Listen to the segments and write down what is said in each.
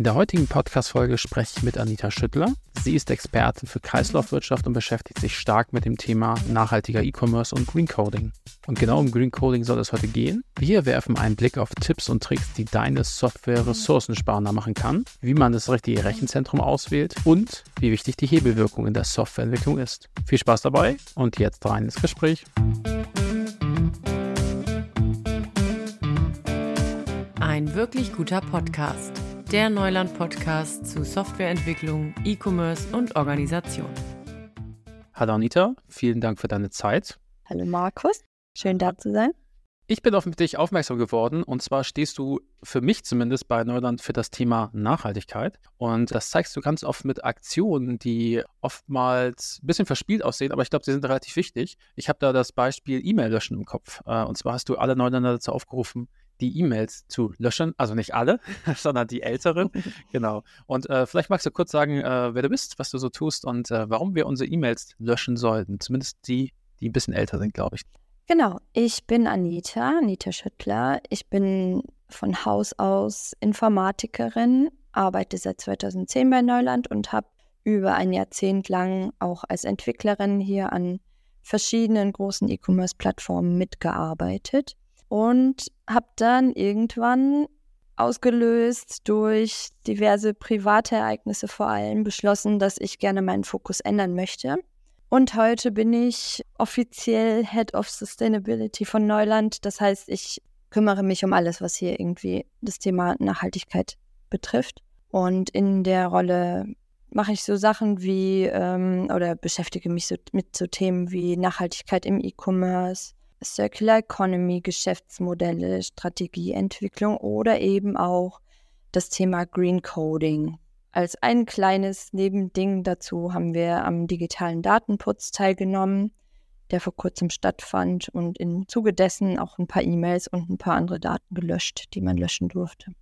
In der heutigen Podcast-Folge spreche ich mit Anita Schüttler. Sie ist Expertin für Kreislaufwirtschaft und beschäftigt sich stark mit dem Thema nachhaltiger E-Commerce und Green Coding. Und genau um Green Coding soll es heute gehen. Wir werfen einen Blick auf Tipps und Tricks, die deine Software ressourcensparender machen kann, wie man das richtige Rechenzentrum auswählt und wie wichtig die Hebelwirkung in der Softwareentwicklung ist. Viel Spaß dabei und jetzt rein ins Gespräch. Ein wirklich guter Podcast der Neuland-Podcast zu Softwareentwicklung, E-Commerce und Organisation. Hallo Anita, vielen Dank für deine Zeit. Hallo Markus, schön da zu sein. Ich bin auf dich aufmerksam geworden und zwar stehst du für mich zumindest bei Neuland für das Thema Nachhaltigkeit und das zeigst du ganz oft mit Aktionen, die oftmals ein bisschen verspielt aussehen, aber ich glaube, sie sind relativ wichtig. Ich habe da das Beispiel E-Mail löschen im Kopf äh, und zwar hast du alle Neuländer dazu aufgerufen, die E-Mails zu löschen. Also nicht alle, sondern die älteren. genau. Und äh, vielleicht magst du kurz sagen, äh, wer du bist, was du so tust und äh, warum wir unsere E-Mails löschen sollten. Zumindest die, die ein bisschen älter sind, glaube ich. Genau. Ich bin Anita, Anita Schüttler. Ich bin von Haus aus Informatikerin, arbeite seit 2010 bei Neuland und habe über ein Jahrzehnt lang auch als Entwicklerin hier an verschiedenen großen E-Commerce-Plattformen mitgearbeitet und habe dann irgendwann ausgelöst durch diverse private Ereignisse vor allem beschlossen, dass ich gerne meinen Fokus ändern möchte. Und heute bin ich offiziell Head of Sustainability von Neuland. Das heißt, ich kümmere mich um alles, was hier irgendwie das Thema Nachhaltigkeit betrifft. Und in der Rolle mache ich so Sachen wie ähm, oder beschäftige mich so mit so Themen wie Nachhaltigkeit im E-Commerce, Circular Economy, Geschäftsmodelle, Strategieentwicklung oder eben auch das Thema Green Coding. Als ein kleines Nebending dazu haben wir am digitalen Datenputz teilgenommen, der vor kurzem stattfand und im Zuge dessen auch ein paar E-Mails und ein paar andere Daten gelöscht, die man löschen durfte.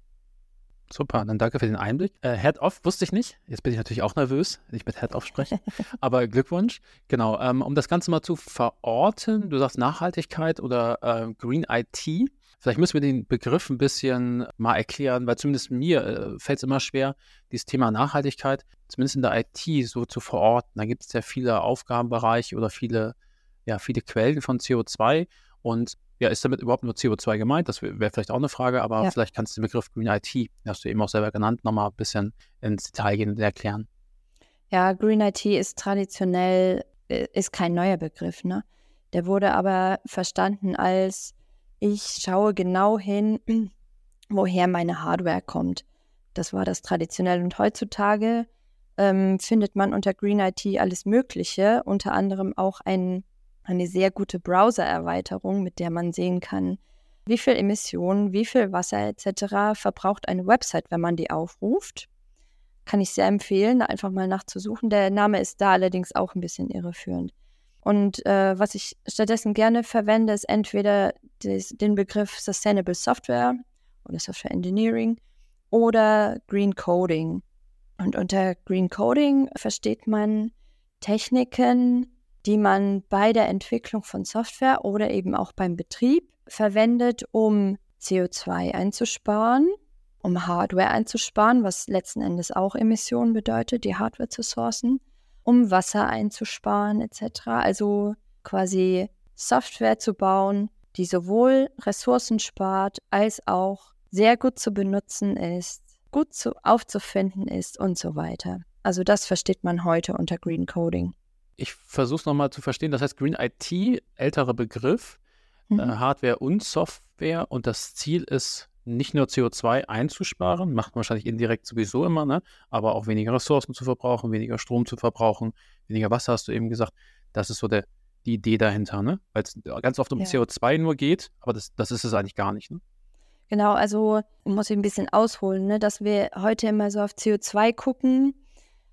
Super, dann danke für den Einblick. Äh, Head-Off wusste ich nicht. Jetzt bin ich natürlich auch nervös, wenn ich mit Head-Off spreche. Aber Glückwunsch. Genau, ähm, um das Ganze mal zu verorten, du sagst Nachhaltigkeit oder äh, Green IT. Vielleicht müssen wir den Begriff ein bisschen mal erklären, weil zumindest mir äh, fällt es immer schwer, dieses Thema Nachhaltigkeit, zumindest in der IT, so zu verorten. Da gibt es ja viele Aufgabenbereiche oder viele, ja, viele Quellen von CO2. Und ja, ist damit überhaupt nur CO2 gemeint? Das wäre vielleicht auch eine Frage, aber ja. vielleicht kannst du den Begriff Green IT, hast du eben auch selber genannt, nochmal ein bisschen ins Detail gehen und erklären. Ja, Green IT ist traditionell, äh, ist kein neuer Begriff, ne? Der wurde aber verstanden als, ich schaue genau hin, woher meine Hardware kommt. Das war das traditionell. Und heutzutage ähm, findet man unter Green IT alles Mögliche, unter anderem auch ein eine sehr gute Browser-Erweiterung, mit der man sehen kann, wie viel Emissionen, wie viel Wasser etc. verbraucht eine Website, wenn man die aufruft. Kann ich sehr empfehlen, einfach mal nachzusuchen. Der Name ist da allerdings auch ein bisschen irreführend. Und äh, was ich stattdessen gerne verwende, ist entweder des, den Begriff Sustainable Software oder Software Engineering oder Green Coding. Und unter Green Coding versteht man Techniken, die man bei der Entwicklung von Software oder eben auch beim Betrieb verwendet, um CO2 einzusparen, um Hardware einzusparen, was letzten Endes auch Emissionen bedeutet, die Hardware zu sourcen, um Wasser einzusparen etc. Also quasi Software zu bauen, die sowohl Ressourcen spart als auch sehr gut zu benutzen ist, gut zu, aufzufinden ist und so weiter. Also das versteht man heute unter Green Coding ich versuche es nochmal zu verstehen. Das heißt, Green IT, älterer Begriff, äh, mhm. äh, Hardware und Software. Und das Ziel ist, nicht nur CO2 einzusparen, macht man wahrscheinlich indirekt sowieso immer, ne? aber auch weniger Ressourcen zu verbrauchen, weniger Strom zu verbrauchen, weniger Wasser, hast du eben gesagt. Das ist so der, die Idee dahinter, ne? Weil es ganz oft um ja. CO2 nur geht, aber das, das ist es eigentlich gar nicht. Ne? Genau, also muss ich ein bisschen ausholen, ne? dass wir heute immer so auf CO2 gucken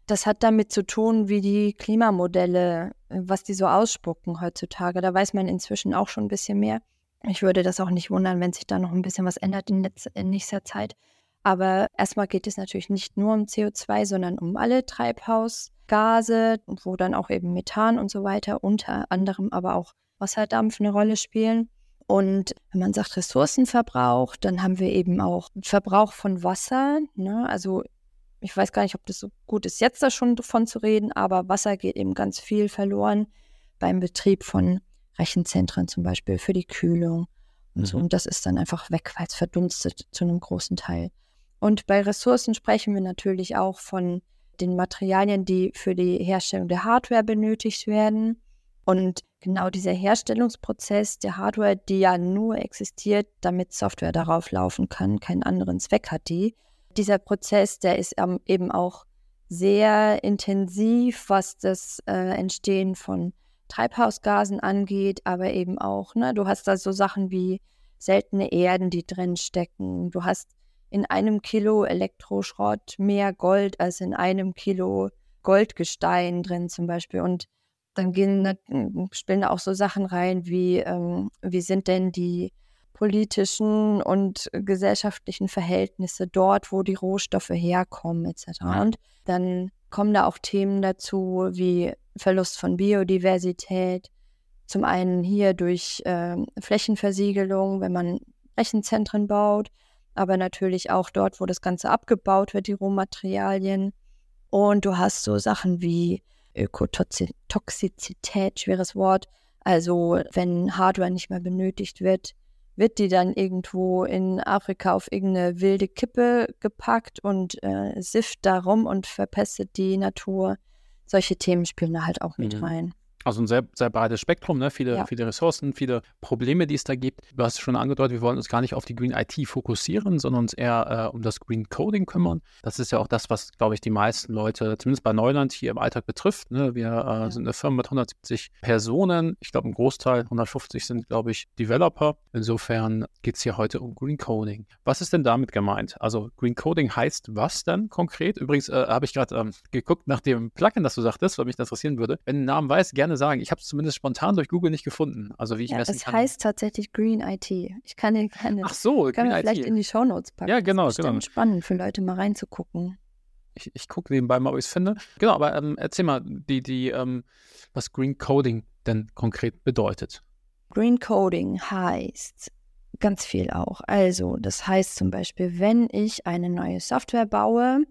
das hat damit zu tun, wie die Klimamodelle, äh, was die so ausspucken heutzutage. Da weiß man inzwischen auch schon ein bisschen mehr. Ich würde das auch nicht wundern, wenn sich da noch ein bisschen was ändert in, in nächster Zeit. Aber erstmal geht es natürlich nicht nur um CO2, sondern um alle Treibhausgase, wo dann auch eben Methan und so weiter, unter anderem aber auch Wasserdampf eine Rolle spielen. Und wenn man sagt Ressourcenverbrauch, dann haben wir eben auch Verbrauch von Wasser. Ne? Also ich weiß gar nicht, ob das so gut ist, jetzt da schon davon zu reden, aber Wasser geht eben ganz viel verloren beim Betrieb von Rechenzentren zum Beispiel für die Kühlung und mhm. so. Und das ist dann einfach weg, weil es verdunstet zu einem großen Teil. Und bei Ressourcen sprechen wir natürlich auch von den Materialien, die für die Herstellung der Hardware benötigt werden. Und genau dieser Herstellungsprozess der Hardware, die ja nur existiert, damit Software darauf laufen kann, keinen anderen Zweck hat die. Dieser Prozess, der ist eben auch sehr intensiv, was das äh, Entstehen von Treibhausgasen angeht, aber eben auch, ne, du hast da so Sachen wie seltene Erden, die drin stecken. Du hast in einem Kilo Elektroschrott mehr Gold als in einem Kilo Goldgestein drin zum Beispiel. Und dann gehen, spielen da auch so Sachen rein, wie, ähm, wie sind denn die politischen und gesellschaftlichen Verhältnisse dort, wo die Rohstoffe herkommen, etc. Und dann kommen da auch Themen dazu wie Verlust von Biodiversität. Zum einen hier durch äh, Flächenversiegelung, wenn man Rechenzentren baut, aber natürlich auch dort, wo das Ganze abgebaut wird, die Rohmaterialien. Und du hast so Sachen wie Ökotoxizität, schweres Wort. Also wenn Hardware nicht mehr benötigt wird, wird die dann irgendwo in Afrika auf irgendeine wilde Kippe gepackt und äh, sifft darum und verpestet die Natur. Solche Themen spielen da halt auch mit mhm. rein. Also ein sehr, sehr breites Spektrum, ne? viele, ja. viele Ressourcen, viele Probleme, die es da gibt. Du hast es schon angedeutet, wir wollen uns gar nicht auf die Green IT fokussieren, sondern uns eher äh, um das Green Coding kümmern. Das ist ja auch das, was, glaube ich, die meisten Leute, zumindest bei Neuland, hier im Alltag betrifft. Ne? Wir äh, ja. sind eine Firma mit 170 Personen. Ich glaube, ein Großteil, 150 sind, glaube ich, Developer. Insofern geht es hier heute um Green Coding. Was ist denn damit gemeint? Also Green Coding heißt was denn konkret? Übrigens äh, habe ich gerade ähm, geguckt nach dem Plugin, das du sagtest, weil mich das interessieren würde. Wenn du den Namen weißt, gerne gerne sagen. Ich habe es zumindest spontan durch Google nicht gefunden. Also wie ich ja, messen es kann. Es heißt tatsächlich Green IT. Ich kann den gerne. Ach so, kann Green IT. vielleicht in die Shownotes packen. Ja, genau, das ist genau. spannend für Leute mal reinzugucken. Ich, ich gucke nebenbei mal, ob ich es finde. Genau, aber ähm, erzähl mal, die, die, ähm, was Green Coding denn konkret bedeutet. Green Coding heißt ganz viel auch. Also, das heißt zum Beispiel, wenn ich eine neue Software baue,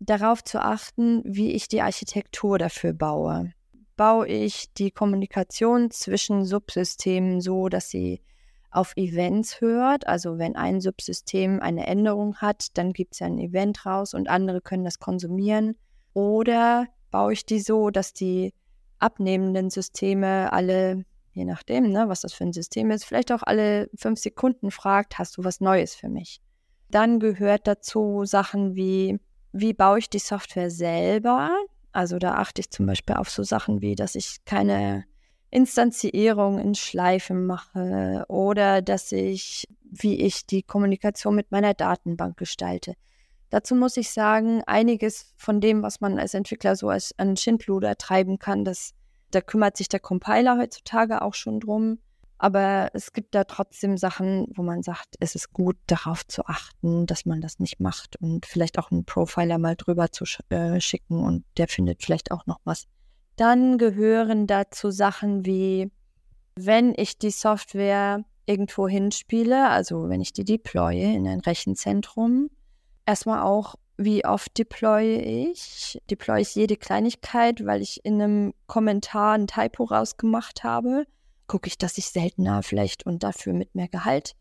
darauf zu achten, wie ich die Architektur dafür baue baue ich die Kommunikation zwischen Subsystemen so, dass sie auf Events hört. Also wenn ein Subsystem eine Änderung hat, dann gibt es ja ein Event raus und andere können das konsumieren. Oder baue ich die so, dass die abnehmenden Systeme alle, je nachdem, ne, was das für ein System ist, vielleicht auch alle fünf Sekunden fragt, hast du was Neues für mich? Dann gehört dazu Sachen wie, wie baue ich die Software selber? Also da achte ich zum Beispiel auf so Sachen wie, dass ich keine Instanzierung in Schleifen mache oder dass ich, wie ich die Kommunikation mit meiner Datenbank gestalte. Dazu muss ich sagen, einiges von dem, was man als Entwickler so als an Schindluder treiben kann, das, da kümmert sich der Compiler heutzutage auch schon drum. Aber es gibt da trotzdem Sachen, wo man sagt, es ist gut, darauf zu achten, dass man das nicht macht und vielleicht auch einen Profiler mal drüber zu sch äh, schicken und der findet vielleicht auch noch was. Dann gehören dazu Sachen wie, wenn ich die Software irgendwo hinspiele, also wenn ich die deploye in ein Rechenzentrum, erstmal auch, wie oft deploye ich? Deploye ich jede Kleinigkeit, weil ich in einem Kommentar ein Typo rausgemacht habe? Gucke ich, dass ich seltener vielleicht und dafür mit mehr Gehalt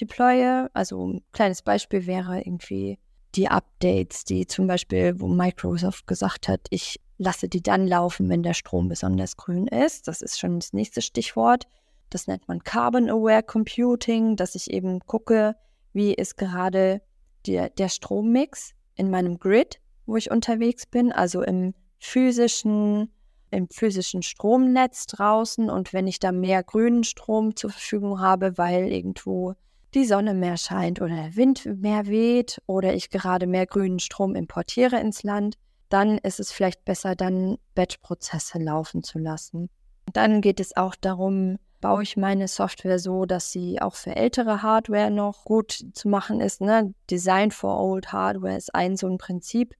deploye. Also ein kleines Beispiel wäre irgendwie die Updates, die zum Beispiel, wo Microsoft gesagt hat, ich lasse die dann laufen, wenn der Strom besonders grün ist. Das ist schon das nächste Stichwort. Das nennt man Carbon Aware Computing, dass ich eben gucke, wie ist gerade der, der Strommix in meinem Grid, wo ich unterwegs bin, also im physischen im physischen Stromnetz draußen und wenn ich da mehr grünen Strom zur Verfügung habe, weil irgendwo die Sonne mehr scheint oder der Wind mehr weht oder ich gerade mehr grünen Strom importiere ins Land, dann ist es vielleicht besser, dann Batch-Prozesse laufen zu lassen. Dann geht es auch darum, baue ich meine Software so, dass sie auch für ältere Hardware noch gut zu machen ist. Ne? Design for Old Hardware ist ein so ein Prinzip.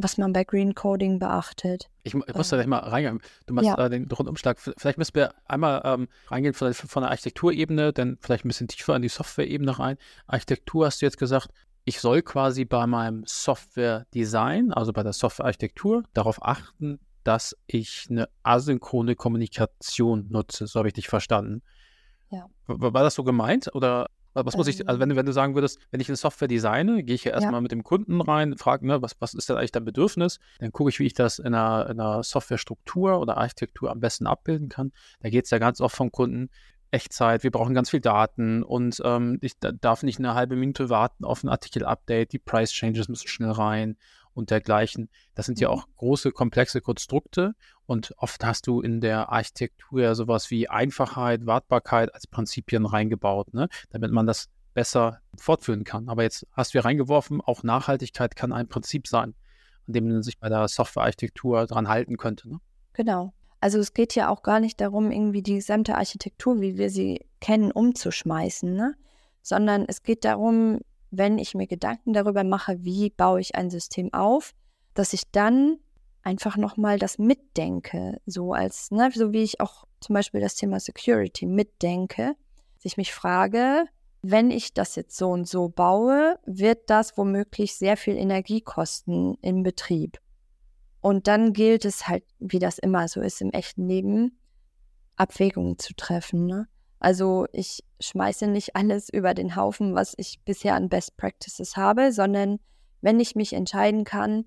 Was man bei Green Coding beachtet. Ich, ich muss da gleich mal reingehen. Du machst Ja. äh, den Rundumschlag. Vielleicht müssen wir einmal ähm, reingehen von, von der Architekturebene, dann vielleicht ein bisschen tiefer in die Softwareebene rein. Architektur hast du jetzt gesagt, ich soll quasi bei meinem Software-Design, also bei der Softwarearchitektur, darauf achten, dass ich eine asynchrone Kommunikation nutze. So habe ich dich verstanden. Ja. War das so gemeint? Oder was muss ich, Ähm. also wenn, du- wenn du sagen würdest, wenn ich eine Software designe, gehe ich ja erstmal mit dem Kunden rein, frage, ne, was, was ist denn eigentlich dein Bedürfnis? Dann gucke ich, wie ich das in einer, in einer Softwarestruktur oder Architektur am besten abbilden kann. Da geht es ja ganz oft vom Kunden, Echtzeit, wir brauchen ganz viel Daten und ähm, ich da, darf nicht eine halbe Minute warten auf ein Artikel-Update, die Price-Changes müssen schnell rein und dergleichen. Das sind ja Mhm. auch große, komplexe Konstrukte und oft hast du in der Architektur ja sowas wie Einfachheit, Wartbarkeit als Prinzipien reingebaut, ne? damit man das besser fortführen kann. Aber jetzt hast du ja reingeworfen, auch Nachhaltigkeit kann ein Prinzip sein, an dem man sich bei der Softwarearchitektur dran halten könnte. Ne? Genau. Also es geht ja auch gar nicht darum, irgendwie die gesamte Architektur, wie wir sie kennen, umzuschmeißen, ne? sondern es geht darum, wenn ich mir Gedanken darüber mache, wie baue ich ein System auf, dass ich dann einfach nochmal das mitdenke, so als, ne, so wie ich auch zum Beispiel das Thema Security mitdenke, dass ich mich frage, wenn ich das jetzt so und so baue, wird das womöglich sehr viel Energie kosten im Betrieb. Und dann gilt es halt, wie das immer so ist im echten Leben, Abwägungen zu treffen. Ne? Also ich schmeiße nicht alles über den Haufen, was ich bisher an Best Practices habe, sondern wenn ich mich entscheiden kann,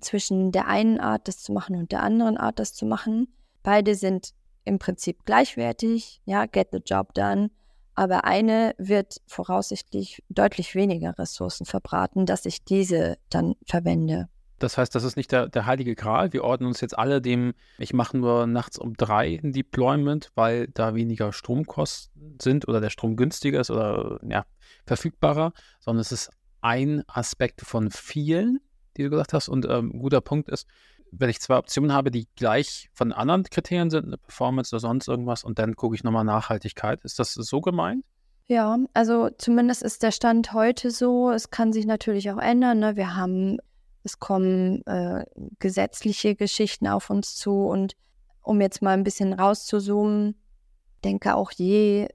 zwischen der einen Art, das zu machen und der anderen Art, das zu machen, beide sind im Prinzip gleichwertig, ja, get the job done, aber eine wird voraussichtlich deutlich weniger Ressourcen verbraten, dass ich diese dann verwende. Das heißt, das ist nicht der, der heilige Gral. Wir ordnen uns jetzt alle dem, ich mache nur nachts um drei ein Deployment, weil da weniger Stromkosten sind oder der Strom günstiger ist oder ja, verfügbarer, sondern es ist ein Aspekt von vielen, die du gesagt hast. Und ähm, ein guter Punkt ist, wenn ich zwei Optionen habe, die gleich von anderen Kriterien sind, eine Performance oder sonst irgendwas, und dann gucke ich nochmal Nachhaltigkeit. Ist das so gemeint? Ja, also zumindest ist der Stand heute so. Es kann sich natürlich auch ändern. Ne? Wir haben, es kommen äh, gesetzliche Geschichten auf uns zu. Und um jetzt mal ein bisschen rauszuzoomen, denke auch je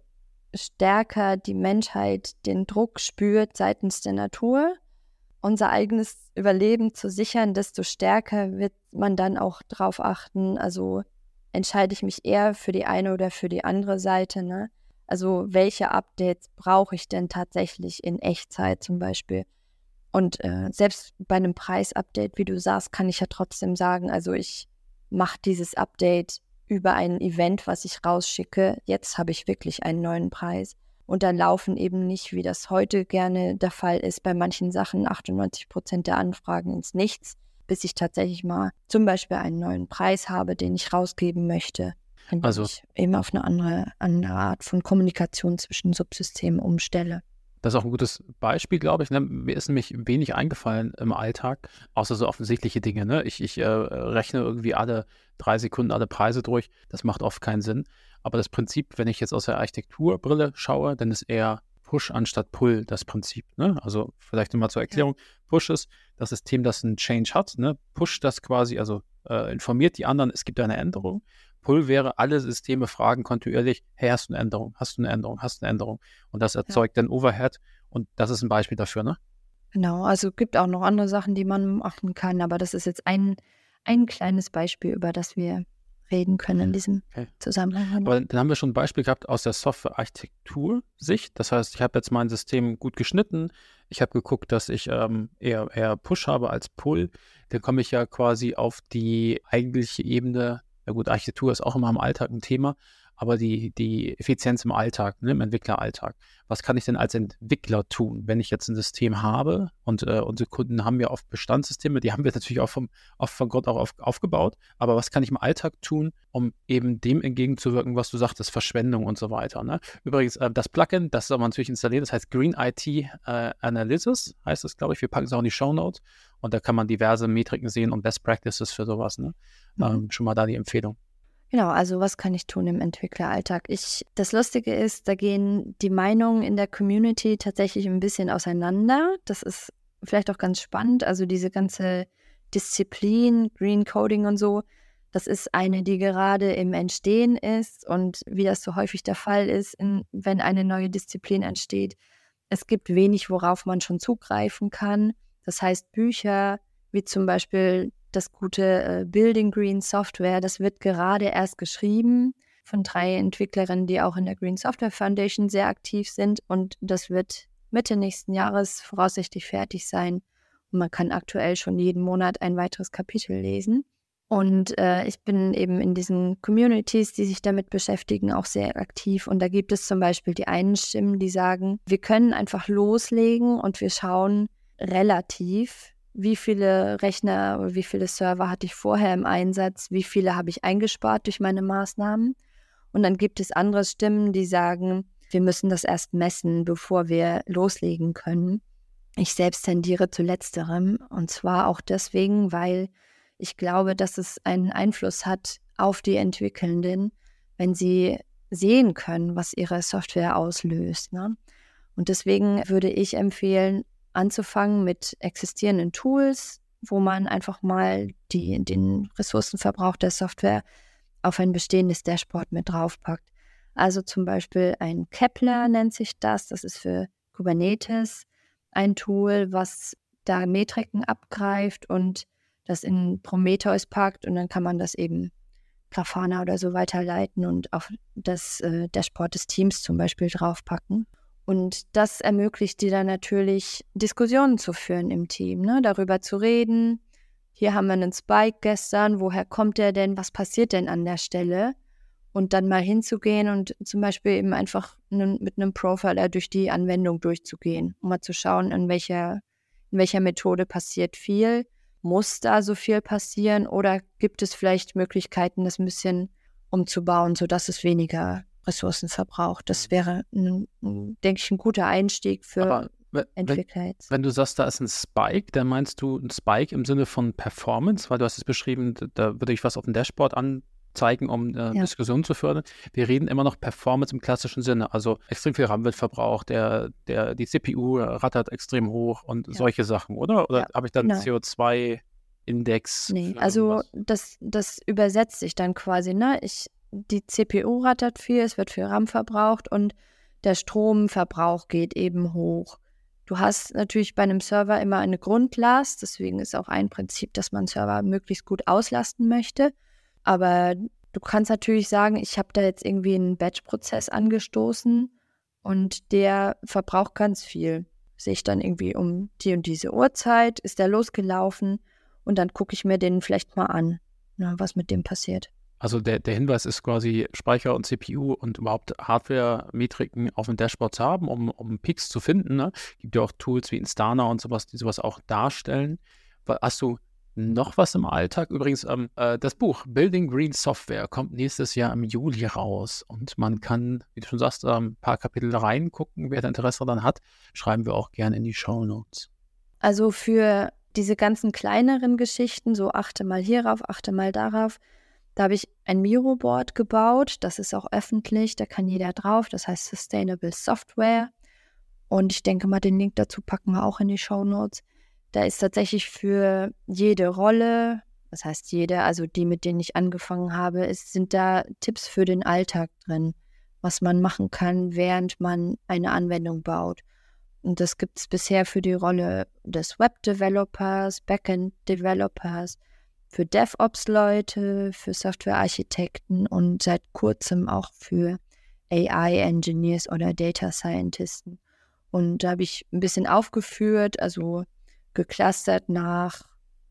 stärker die Menschheit den Druck spürt seitens der Natur, unser eigenes Überleben zu sichern, desto stärker wird man dann auch drauf achten. Also entscheide ich mich eher für die eine oder für die andere Seite. Ne? Also welche Updates brauche ich denn tatsächlich in Echtzeit zum Beispiel? Und äh, selbst bei einem Preisupdate, wie du sagst, kann ich ja trotzdem sagen, also ich mache dieses Update über ein Event, was ich rausschicke. Jetzt habe ich wirklich einen neuen Preis. Und dann laufen eben nicht, wie das heute gerne der Fall ist, bei manchen Sachen 98 Prozent der Anfragen ins Nichts, bis ich tatsächlich mal zum Beispiel einen neuen Preis habe, den ich rausgeben möchte. Indem Also- ich eben auf eine andere, andere Art von Kommunikation zwischen Subsystemen umstelle. Das ist auch ein gutes Beispiel, glaube ich. Ne? Mir ist nämlich wenig eingefallen im Alltag, außer so offensichtliche Dinge. Ne? Ich, ich äh, rechne irgendwie alle drei Sekunden alle Preise durch. Das macht oft keinen Sinn. Aber das Prinzip, wenn ich jetzt aus der Architekturbrille schaue, dann ist eher Push anstatt Pull das Prinzip. Ne? Also vielleicht nochmal zur Erklärung. Push ist das System, das einen Change hat. Ne? Push das quasi, also äh, informiert die anderen, es gibt eine Änderung. Pull wäre, alle Systeme fragen kontinuierlich, hey, hast du eine Änderung, hast du eine Änderung, hast du eine Änderung? Und das erzeugt dann Overhead und das ist ein Beispiel dafür, ne? Genau, also es gibt auch noch andere Sachen, die man machen kann, aber das ist jetzt ein, ein kleines Beispiel, über das wir reden können in diesem Okay. Zusammenhang. Aber dann haben wir schon ein Beispiel gehabt aus der Software-Architektur-Sicht. Das heißt, ich habe jetzt mein System gut geschnitten. Ich habe geguckt, dass ich ähm, eher, eher Push habe als Pull. Dann komme ich ja quasi auf die eigentliche Ebene. Ja gut, Architektur ist auch immer im Alltag ein Thema, aber die, die Effizienz im Alltag, ne, im Entwickleralltag. Was kann ich denn als Entwickler tun, wenn ich jetzt ein System habe? Und äh, unsere Kunden haben ja oft Bestandssysteme, die haben wir natürlich auch vom, oft von Gott auch auf, aufgebaut. Aber was kann ich im Alltag tun, um eben dem entgegenzuwirken, was du sagtest, Verschwendung und so weiter. Ne? Übrigens, äh, das Plugin, das soll man natürlich installieren, das heißt Green IT äh, Analysis, heißt es, glaube ich. Wir packen es auch in die Show Notes und da kann man diverse Metriken sehen und Best Practices für sowas. Ne? Ähm, schon mal da die Empfehlung. Genau, also was kann ich tun im Entwickleralltag? Ich, das Lustige ist, da gehen die Meinungen in der Community tatsächlich ein bisschen auseinander. Das ist vielleicht auch ganz spannend. Also diese ganze Disziplin, Green Coding und so, das ist eine, die gerade im Entstehen ist und wie das so häufig der Fall ist, in, wenn eine neue Disziplin entsteht. Es gibt wenig, worauf man schon zugreifen kann. Das heißt, Bücher wie zum Beispiel das gute äh, Building Green Software, das wird gerade erst geschrieben von drei Entwicklerinnen, die auch in der Green Software Foundation sehr aktiv sind. Und das wird Mitte nächsten Jahres voraussichtlich fertig sein. Und man kann aktuell schon jeden Monat ein weiteres Kapitel lesen. Und äh, ich bin eben in diesen Communities, die sich damit beschäftigen, auch sehr aktiv. Und da gibt es zum Beispiel die einen Stimmen, die sagen, wir können einfach loslegen und wir schauen relativ, wie viele Rechner oder wie viele Server hatte ich vorher im Einsatz, wie viele habe ich eingespart durch meine Maßnahmen. Und dann gibt es andere Stimmen, die sagen, wir müssen das erst messen, bevor wir loslegen können. Ich selbst tendiere zu letzterem. Und zwar auch deswegen, weil ich glaube, dass es einen Einfluss hat auf die Entwickelnden, wenn sie sehen können, was ihre Software auslöst. Ne? Und deswegen würde ich empfehlen, anzufangen mit existierenden Tools, wo man einfach mal die, den Ressourcenverbrauch der Software auf ein bestehendes Dashboard mit draufpackt. Also zum Beispiel ein Kepler nennt sich das, das ist für Kubernetes ein Tool, was da Metriken abgreift und das in Prometheus packt und dann kann man das eben Grafana oder so weiterleiten und auf das äh, Dashboard des Teams zum Beispiel draufpacken. Und das ermöglicht dir dann natürlich, Diskussionen zu führen im Team, ne? darüber zu reden. Hier haben wir einen Spike gestern, woher kommt der denn, was passiert denn an der Stelle? Und dann mal hinzugehen und zum Beispiel eben einfach mit einem Profiler durch die Anwendung durchzugehen, um mal zu schauen, in welcher, in welcher Methode passiert viel muss da so viel passieren oder gibt es vielleicht Möglichkeiten, das ein bisschen umzubauen, sodass es weniger Ressourcen verbraucht? Das mhm. wäre, ein, denke ich, ein guter Einstieg für Aber Entwickler jetzt. Wenn du sagst, da ist ein Spike, dann meinst du ein Spike im Sinne von Performance, weil du hast es beschrieben, da würde ich was auf dem Dashboard an, zeigen, um äh, ja. Diskussionen zu fördern. Wir reden immer noch Performance im klassischen Sinne, also extrem viel RAM wird verbraucht, der, der, die CPU rattert extrem hoch und ja. solche Sachen, oder? Oder ja, habe ich dann genau. CO2-Index? Nee, also das, das übersetzt sich dann quasi, ne? Ich, die CPU rattert viel, es wird viel RAM verbraucht und der Stromverbrauch geht eben hoch. Du hast natürlich bei einem Server immer eine Grundlast, deswegen ist auch ein Prinzip, dass man Server möglichst gut auslasten möchte. Aber du kannst natürlich sagen, ich habe da jetzt irgendwie einen Batch-Prozess angestoßen und der verbraucht ganz viel. Sehe ich dann irgendwie um die und diese Uhrzeit, ist der losgelaufen und dann gucke ich mir den vielleicht mal an, ne, was mit dem passiert. Also der, der Hinweis ist quasi Speicher und CPU und überhaupt Hardware-Metriken auf dem Dashboard zu haben, um, um Peaks zu finden. Ne? Gibt ja auch Tools wie Instana und sowas, die sowas auch darstellen. Hast du noch was im Alltag. Übrigens, ähm, äh, das Buch Building Green Software kommt nächstes Jahr im Juli raus und man kann, wie du schon sagst, ein ähm, paar Kapitel reingucken. Wer da Interesse daran hat, schreiben wir auch gerne in die Show Notes. Also für diese ganzen kleineren Geschichten, so achte mal hierauf, achte mal darauf, da habe ich ein Miro-Board gebaut. Das ist auch öffentlich, da kann jeder drauf. Das heißt Sustainable Software. Und ich denke mal, den Link dazu packen wir auch in die Show Notes. Da ist tatsächlich für jede Rolle, das heißt jede, also die, mit denen ich angefangen habe, ist, sind da Tipps für den Alltag drin, was man machen kann, während man eine Anwendung baut. Und das gibt es bisher für die Rolle des Web-Developers, Backend-Developers, für DevOps-Leute, für Software-Architekten und seit kurzem auch für AI-Engineers oder Data Scientisten. Und da habe ich ein bisschen aufgeführt, also geclustert nach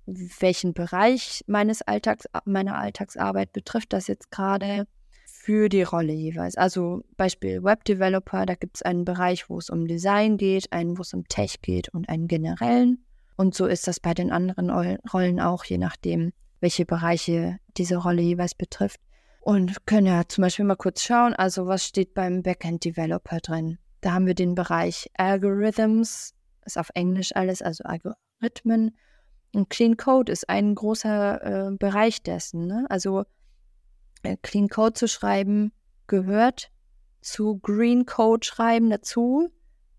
welchen Bereich meines Alltags, meiner Alltagsarbeit betrifft das jetzt gerade für die Rolle jeweils. Also Beispiel Web Developer, da gibt es einen Bereich, wo es um Design geht, einen, wo es um Tech geht und einen generellen. Und so ist das bei den anderen Rollen auch, je nachdem, welche Bereiche diese Rolle jeweils betrifft. Und können ja zum Beispiel mal kurz schauen, also was steht beim Backend Developer drin? Da haben wir den Bereich Algorithms, ist auf Englisch alles, also Algorithmen. Und Clean Code ist ein großer äh, Bereich dessen. Ne? Also äh, Clean Code zu schreiben gehört zu Green Code schreiben dazu,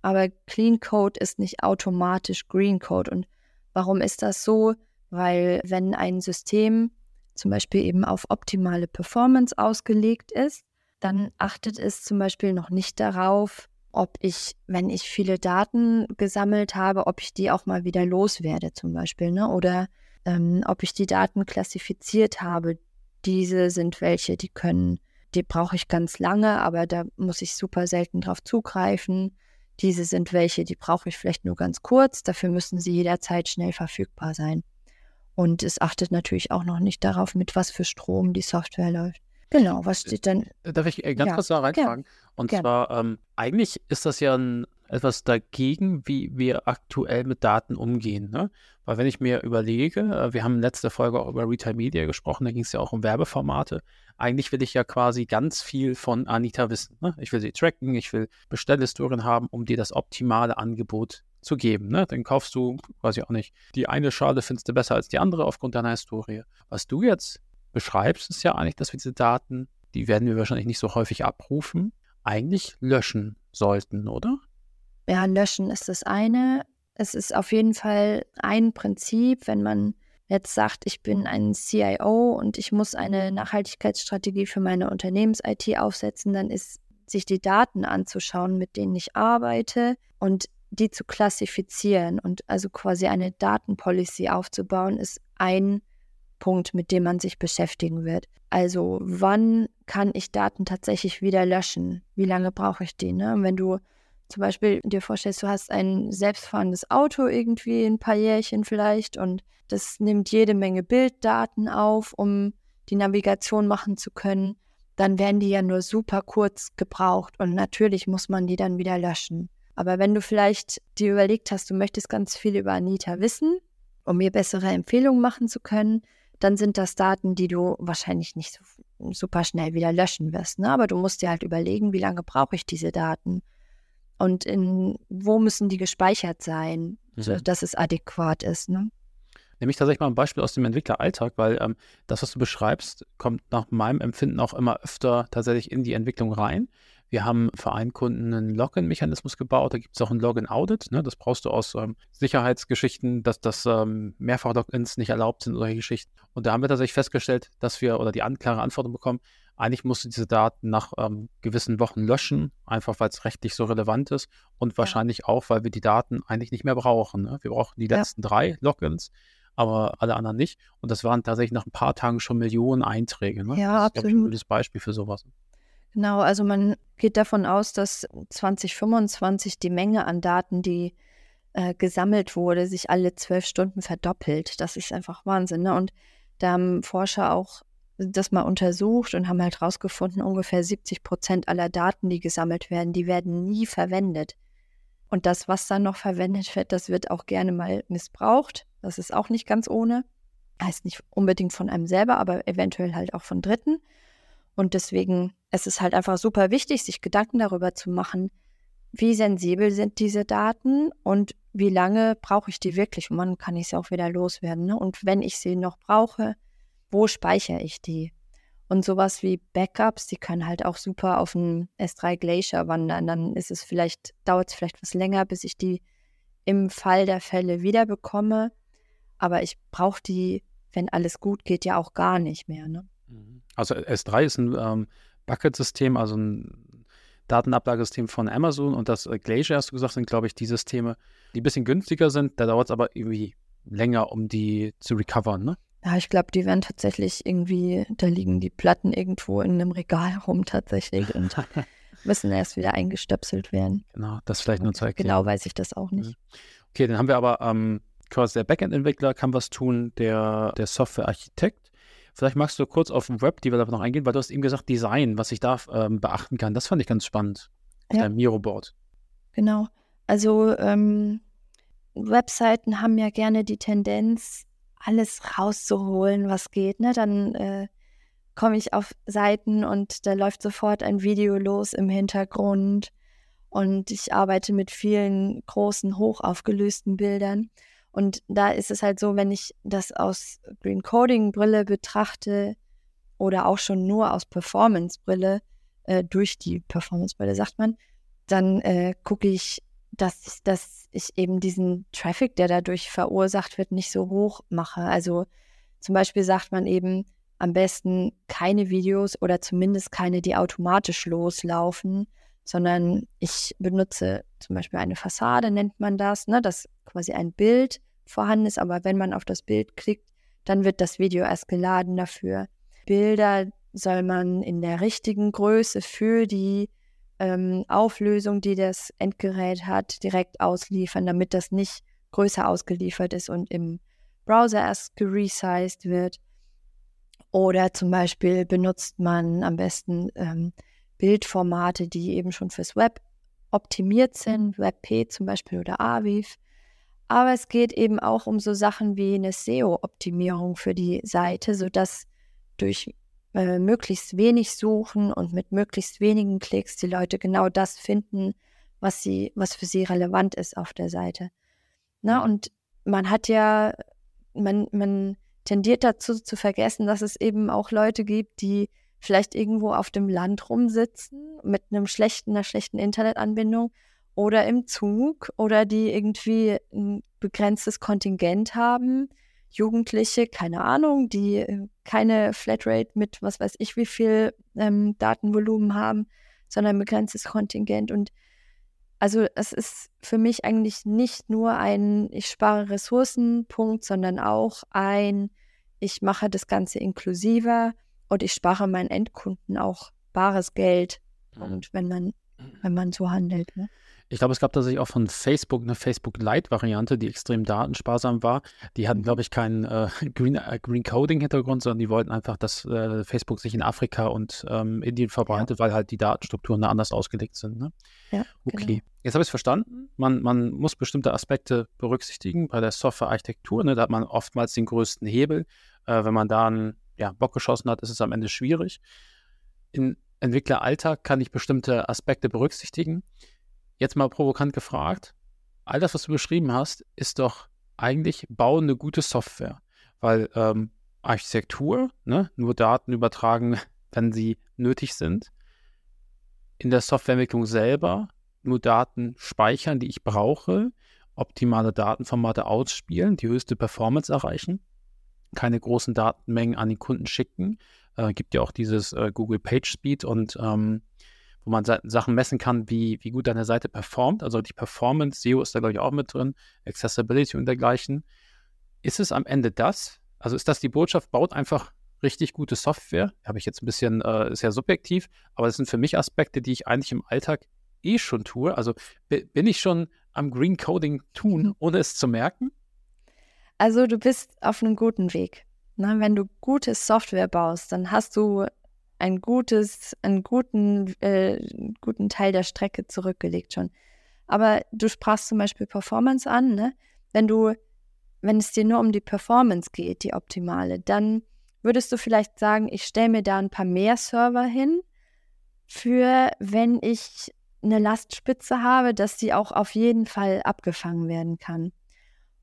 aber Clean Code ist nicht automatisch Green Code. Und warum ist das so? weil wenn ein System zum Beispiel eben auf optimale Performance ausgelegt ist, dann achtet es zum Beispiel noch nicht darauf, ob ich, wenn ich viele Daten gesammelt habe, ob ich die auch mal wieder loswerde zum Beispiel, ne? oder ähm, ob ich die Daten klassifiziert habe. Diese sind welche, die können, die brauche ich ganz lange, aber da muss ich super selten drauf zugreifen. Diese sind welche, die brauche ich vielleicht nur ganz kurz, dafür müssen sie jederzeit schnell verfügbar sein. Und es achtet natürlich auch noch nicht darauf, mit was für Strom die Software läuft. Genau, was steht denn? Äh, darf ich äh, ganz ja, kurz da reinfragen? Gern, Und gern. zwar, ähm, eigentlich ist das ja ein, etwas dagegen, wie wir aktuell mit Daten umgehen. Ne? Weil wenn ich mir überlege, äh, wir haben in letzter Folge auch über Retail Media gesprochen, da ging es ja auch um Werbeformate. Eigentlich will ich ja quasi ganz viel von Anita wissen. Ne? Ich will sie tracken, ich will Bestellhistorien haben, um dir das optimale Angebot zu geben. Ne? Dann kaufst du, weiß ich auch nicht, die eine Schale findest du besser als die andere aufgrund deiner Historie. Was du jetzt beschreibst, ist ja eigentlich, dass wir diese Daten, die werden wir wahrscheinlich nicht so häufig abrufen, eigentlich löschen sollten, oder? Ja, löschen ist das eine. Es ist auf jeden Fall ein Prinzip, wenn man jetzt sagt, ich bin ein CIO und ich muss eine Nachhaltigkeitsstrategie für meine Unternehmens-IT aufsetzen, dann ist sich die Daten anzuschauen, mit denen ich arbeite und die zu klassifizieren und also quasi eine Datenpolicy aufzubauen, ist ein Punkt, mit dem man sich beschäftigen wird. Also wann kann ich Daten tatsächlich wieder löschen? Wie lange brauche ich die? Ne? wenn du zum Beispiel dir vorstellst, du hast ein selbstfahrendes Auto irgendwie ein paar Jährchen vielleicht und das nimmt jede Menge Bilddaten auf, um die Navigation machen zu können, dann werden die ja nur super kurz gebraucht und natürlich muss man die dann wieder löschen. Aber wenn du vielleicht dir überlegt hast, du möchtest ganz viel über Anita wissen, um mir bessere Empfehlungen machen zu können, dann sind das Daten, die du wahrscheinlich nicht so super schnell wieder löschen wirst. Ne? Aber du musst dir halt überlegen, wie lange brauche ich diese Daten und in, wo müssen die gespeichert sein, mhm. dass es adäquat ist. Ne? Nehme ich tatsächlich mal ein Beispiel aus dem Entwickleralltag, weil ähm, das, was du beschreibst, kommt nach meinem Empfinden auch immer öfter tatsächlich in die Entwicklung rein. Wir haben für einen Kunden einen Login-Mechanismus gebaut. Da gibt es auch ein Login-Audit. Ne? Das brauchst du aus ähm, Sicherheitsgeschichten, dass das ähm, Mehrfach-Logins nicht erlaubt sind, solche Geschichten. Und da haben wir tatsächlich festgestellt, dass wir oder die klare Antwortung bekommen, eigentlich musst du diese Daten nach ähm, gewissen Wochen löschen, einfach weil es rechtlich so relevant ist und ja. wahrscheinlich auch, weil wir die Daten eigentlich nicht mehr brauchen. Ne? Wir brauchen die letzten ja. drei Logins, aber alle anderen nicht. Und das waren tatsächlich nach ein paar Tagen schon Millionen Einträge. Ne? Ja, das ist, absolut. ein gutes Beispiel für sowas. Genau, also man geht davon aus, dass 2025 die Menge an Daten, die äh, gesammelt wurde, sich alle zwölf Stunden verdoppelt. Das ist einfach Wahnsinn. Ne? Und da haben Forscher auch das mal untersucht und haben halt herausgefunden, ungefähr 70 Prozent aller Daten, die gesammelt werden, die werden nie verwendet. Und das, was dann noch verwendet wird, das wird auch gerne mal missbraucht. Das ist auch nicht ganz ohne. Heißt nicht unbedingt von einem selber, aber eventuell halt auch von Dritten. Und deswegen es ist halt einfach super wichtig, sich Gedanken darüber zu machen, wie sensibel sind diese Daten und wie lange brauche ich die wirklich und wann kann ich sie auch wieder loswerden. Ne? Und wenn ich sie noch brauche, wo speichere ich die? Und sowas wie Backups, die können halt auch super auf einen S3 Glacier wandern. Dann ist es vielleicht, dauert es vielleicht was länger, bis ich die im Fall der Fälle wiederbekomme. Aber ich brauche die, wenn alles gut geht, ja auch gar nicht mehr. Ne? Also S3 ist ein ähm, Bucket-System, also ein Datenablagesystem von Amazon und das äh, Glacier, hast du gesagt, sind, glaube ich, die Systeme, die ein bisschen günstiger sind. Da dauert es aber irgendwie länger, um die zu recovern, ne? Ja, ich glaube, die werden tatsächlich irgendwie, da liegen die Platten irgendwo in einem Regal rum tatsächlich und müssen erst wieder eingestöpselt werden. Genau, das vielleicht nur erklären. Genau weiß ich das auch nicht. Okay, dann haben wir aber ähm, quasi der Backend-Entwickler kann was tun, der, der Software-Architekt Vielleicht magst du kurz auf den Web-Developer noch eingehen, weil du hast eben gesagt, Design, was ich da ähm, beachten kann. Das fand ich ganz spannend auf ja. deinem Miro-Board. Genau. Also ähm, Webseiten haben ja gerne die Tendenz, alles rauszuholen, was geht. Ne? Dann äh, komme ich auf Seiten und da läuft sofort ein Video los im Hintergrund. Und ich arbeite mit vielen großen, hochaufgelösten Bildern. Und da ist es halt so, wenn ich das aus Green Coding Brille betrachte oder auch schon nur aus Performance Brille, äh, durch die Performance Brille sagt man, dann äh, gucke ich dass, dass ich eben diesen Traffic, der dadurch verursacht wird, nicht so hoch mache. Also zum Beispiel sagt man eben am besten keine Videos oder zumindest keine, die automatisch loslaufen, sondern ich benutze zum Beispiel eine Fassade, nennt man das, ne, dass quasi ein Bild vorhanden ist, aber wenn man auf das Bild klickt, dann wird das Video erst geladen dafür. Bilder soll man in der richtigen Größe für die ähm, Auflösung, die das Endgerät hat, direkt ausliefern, damit das nicht größer ausgeliefert ist und im Browser erst geresized wird. Oder zum Beispiel benutzt man am besten ähm, Bildformate, die eben schon fürs Web optimiert sind, WebP zum Beispiel oder Aviv. Aber es geht eben auch um so Sachen wie eine SEO-Optimierung für die Seite, sodass durch äh, möglichst wenig suchen und mit möglichst wenigen Klicks die Leute genau das finden, was sie, was für sie relevant ist auf der Seite. Na, und man hat ja, man, man tendiert dazu zu vergessen, dass es eben auch Leute gibt, die vielleicht irgendwo auf dem Land rumsitzen mit einem schlechten, einer schlechten Internetanbindung oder im Zug oder die irgendwie ein begrenztes Kontingent haben Jugendliche, keine Ahnung, die äh, keine Flatrate mit was weiß ich wie viel ähm, Datenvolumen haben, sondern ein begrenztes Kontingent. Und also es ist für mich eigentlich nicht nur ein Ich spare Ressourcenpunkt, sondern auch ein Ich mache das Ganze inklusiver und ich spare meinen Endkunden auch bares Geld. Mhm. Und wenn man, wenn man so handelt. Ne? Ich glaube, es gab tatsächlich auch von Facebook eine Facebook Lite-Variante, die extrem datensparsam war. Die hatten, glaube ich, keinen äh, Green, äh, Green Coding-Hintergrund, sondern die wollten einfach, dass äh, Facebook sich in Afrika und ähm, Indien verbreitet, ja. weil halt die Datenstrukturen da anders ausgelegt sind. Ne? Ja, okay. Genau. Jetzt habe ich es verstanden. Man, man muss bestimmte Aspekte berücksichtigen bei der Software-Architektur. Ne? Da hat man oftmals den größten Hebel. Äh, wenn man da einen ja, Bock geschossen hat, ist es am Ende schwierig. Im Entwickleralltag kann ich bestimmte Aspekte berücksichtigen. Jetzt mal provokant gefragt, all das, was du beschrieben hast, ist doch eigentlich bauen eine gute Software. Weil ähm, Architektur, ne, nur Daten übertragen, wenn sie nötig sind. In der Softwareentwicklung selber nur Daten speichern, die ich brauche, optimale Datenformate ausspielen, die höchste Performance erreichen, keine großen Datenmengen an die Kunden schicken. Äh, gibt ja auch dieses äh, Google PageSpeed und ähm, wo man Sachen messen kann, wie, wie gut deine Seite performt. Also die Performance, SEO ist da, glaube ich, auch mit drin, Accessibility und dergleichen. Ist es am Ende das? Also ist das die Botschaft, baut einfach richtig gute Software? Habe ich jetzt ein bisschen, äh, ist subjektiv, aber das sind für mich Aspekte, die ich eigentlich im Alltag eh schon tue. Also bin ich schon am Green Coding tun, ohne es zu merken? Also du bist auf einem guten Weg. Na, wenn du gute Software baust, dann hast du ein gutes, einen guten, äh, guten Teil der Strecke zurückgelegt schon. Aber du sprachst zum Beispiel Performance an, ne? Wenn du, wenn es dir nur um die Performance geht, die optimale, dann würdest du vielleicht sagen, ich stelle mir da ein paar mehr Server hin, für wenn ich eine Lastspitze habe, dass die auch auf jeden Fall abgefangen werden kann.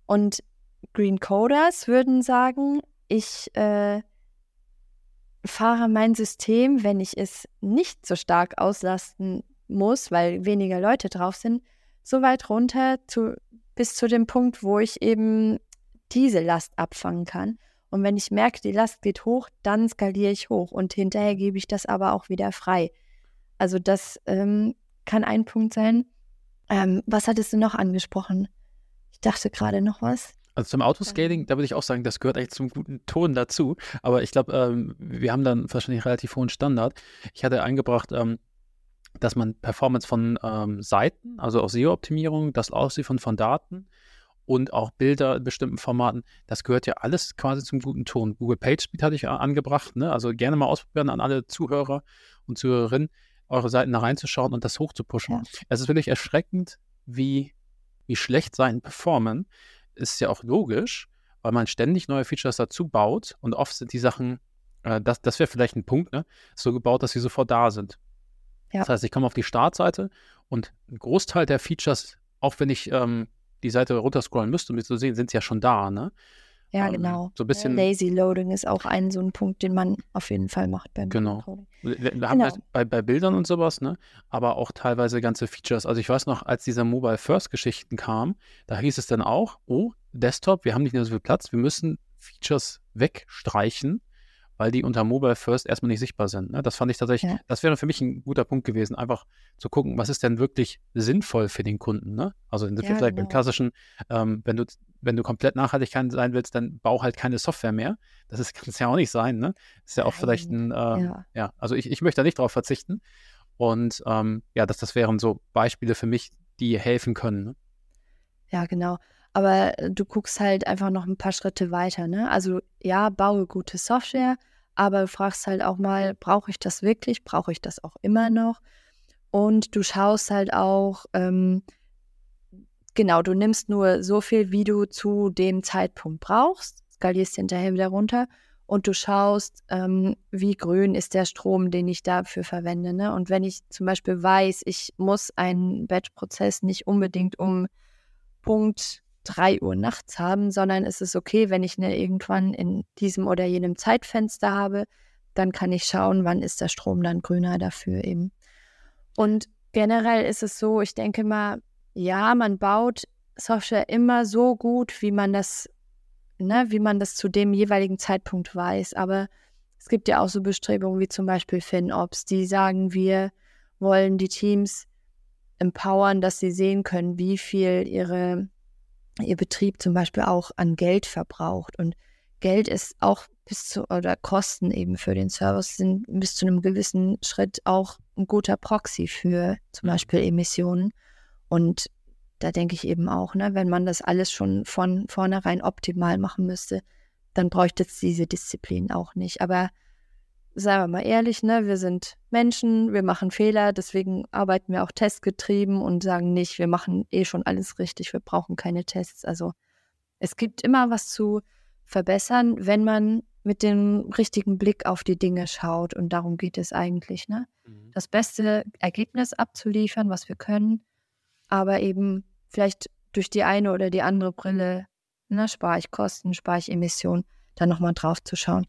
Und Green Coders würden sagen, ich äh, fahre mein System, wenn ich es nicht so stark auslasten muss, weil weniger Leute drauf sind, so weit runter zu, bis zu dem Punkt, wo ich eben diese Last abfangen kann. Und wenn ich merke, die Last geht hoch, dann skaliere ich hoch und hinterher gebe ich das aber auch wieder frei. Also das ähm, kann ein Punkt sein. Ähm, was hattest du noch angesprochen? Ich dachte gerade noch was. Also zum Autoscaling, da würde ich auch sagen, das gehört eigentlich zum guten Ton dazu. Aber ich glaube, ähm, wir haben dann wahrscheinlich relativ hohen Standard. Ich hatte eingebracht, ähm, dass man Performance von ähm, Seiten, also auch SEO-Optimierung, das Aussehen von Daten und auch Bilder in bestimmten Formaten, das gehört ja alles quasi zum guten Ton. Google PageSpeed hatte ich angebracht, ne? also gerne mal ausprobieren an alle Zuhörer und Zuhörerinnen, eure Seiten da reinzuschauen und das hochzupushen. Ja. Es ist wirklich erschreckend, wie, wie schlecht Seiten performen ist ja auch logisch, weil man ständig neue Features dazu baut und oft sind die Sachen, äh, das, das wäre vielleicht ein Punkt, ne, so gebaut, dass sie sofort da sind. Ja. Das heißt, ich komme auf die Startseite und ein Großteil der Features, auch wenn ich ähm, die Seite runterscrollen müsste, um sie zu sehen, sind sie ja schon da. Ne? Ja, Ähm, genau. so ein bisschen- Lazy Loading ist auch ein so ein Punkt, den man auf jeden Fall macht beim Genau. Coding. Wir, wir haben Genau. halt bei, bei Bildern und sowas, ne? Aber auch teilweise ganze Features. Also ich weiß noch, als diese Mobile First Geschichten kamen, da hieß es dann auch, oh, Desktop, wir haben nicht mehr so viel Platz, wir müssen Features wegstreichen, weil die unter Mobile First erstmal nicht sichtbar sind. Ne? Das fand ich tatsächlich, Ja. das wäre für mich ein guter Punkt gewesen, einfach zu gucken, was ist denn wirklich sinnvoll für den Kunden. Ne? Also in, Ja, vielleicht beim genau. klassischen, ähm, wenn du wenn du komplett nachhaltig sein willst, dann bau halt keine Software mehr. Das ist, kann es ja auch nicht sein, ne? Ist ja auch vielleicht ein, äh, ja. Ja. also ich, ich möchte da nicht drauf verzichten. Und ähm, ja, das, das wären so Beispiele für mich, die helfen können. Ne? Ja, genau. Aber äh, du guckst halt einfach noch ein paar Schritte weiter, ne? Also ja, baue gute Software, aber du fragst halt auch mal, brauche ich das wirklich? Brauche ich das auch immer noch? Und du schaust halt auch, ähm, genau, du nimmst nur so viel, wie du zu dem Zeitpunkt brauchst, skalierst hinterher wieder runter und du schaust, ähm, wie grün ist der Strom, den ich dafür verwende. Ne? Und wenn ich zum Beispiel weiß, ich muss einen Batch-Prozess nicht unbedingt um Punkt 3 Uhr nachts haben, sondern es ist okay, wenn ich eine irgendwann in diesem oder jenem Zeitfenster habe, dann kann ich schauen, wann ist der Strom dann grüner dafür eben. Und generell ist es so, ich denke mal, ja, man baut Software immer so gut, wie man das, ne, wie man das zu dem jeweiligen Zeitpunkt weiß. Aber es gibt ja auch so Bestrebungen wie zum Beispiel FinOps, die sagen, wir wollen die Teams empowern, dass sie sehen können, wie viel ihre, ihr Betrieb zum Beispiel auch an Geld verbraucht. Und Geld ist auch bis zu, oder Kosten eben für den Service sind bis zu einem gewissen Schritt auch ein guter Proxy für zum Beispiel Emissionen. Und da denke ich eben auch, ne, wenn man das alles schon von vornherein optimal machen müsste, dann bräuchte es diese Disziplin auch nicht. Aber sagen wir mal ehrlich, ne, wir sind Menschen, wir machen Fehler, deswegen arbeiten wir auch testgetrieben und sagen nicht, wir machen eh schon alles richtig, wir brauchen keine Tests. Also es gibt immer was zu verbessern, wenn man mit dem richtigen Blick auf die Dinge schaut. Und darum geht es eigentlich, ne? Das beste Ergebnis abzuliefern, was wir können, aber eben vielleicht durch die eine oder die andere Brille, ne, spare ich Kosten, spare ich Emissionen, da nochmal drauf zu schauen.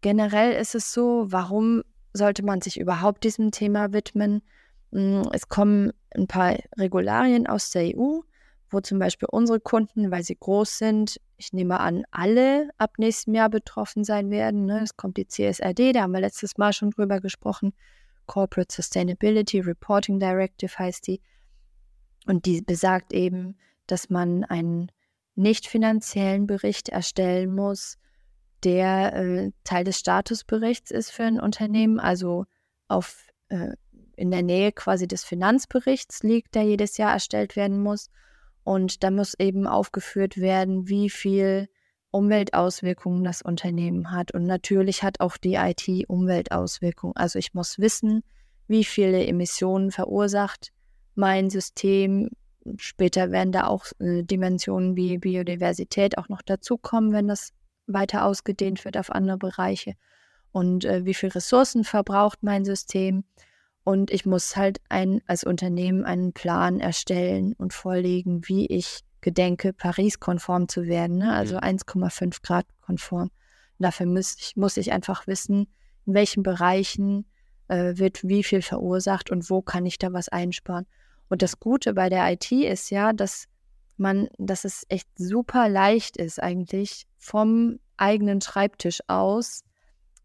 Generell ist es so, warum sollte man sich überhaupt diesem Thema widmen? Mm, Es kommen ein paar Regularien aus der EU, wo zum Beispiel unsere Kunden, weil sie groß sind, ich nehme an, alle ab nächstem Jahr betroffen sein werden. Ne? Es kommt die CSRD, da haben wir letztes Mal schon drüber gesprochen. Corporate Sustainability Reporting Directive heißt die. Und die besagt eben, dass man einen nicht finanziellen Bericht erstellen muss, der äh, Teil des Statusberichts ist für ein Unternehmen, also auf, äh, in der Nähe quasi des Finanzberichts liegt, der jedes Jahr erstellt werden muss. Und da muss eben aufgeführt werden, wie viel Umweltauswirkungen das Unternehmen hat. Und natürlich hat auch die IT Umweltauswirkungen. Also ich muss wissen, wie viele Emissionen verursacht mein System. Später werden da auch äh, Dimensionen wie Biodiversität auch noch dazukommen, wenn das weiter ausgedehnt wird auf andere Bereiche. Und äh, wie viel Ressourcen verbraucht mein System? Und ich muss halt ein, als Unternehmen einen Plan erstellen und vorlegen, wie ich gedenke, Paris-konform zu werden, ne? also 1,5 Grad konform. Und dafür muss ich, muss ich einfach wissen, in welchen Bereichen äh, wird wie viel verursacht und wo kann ich da was einsparen. Und das Gute bei der IT ist ja, dass man, dass es echt super leicht ist, eigentlich vom eigenen Schreibtisch aus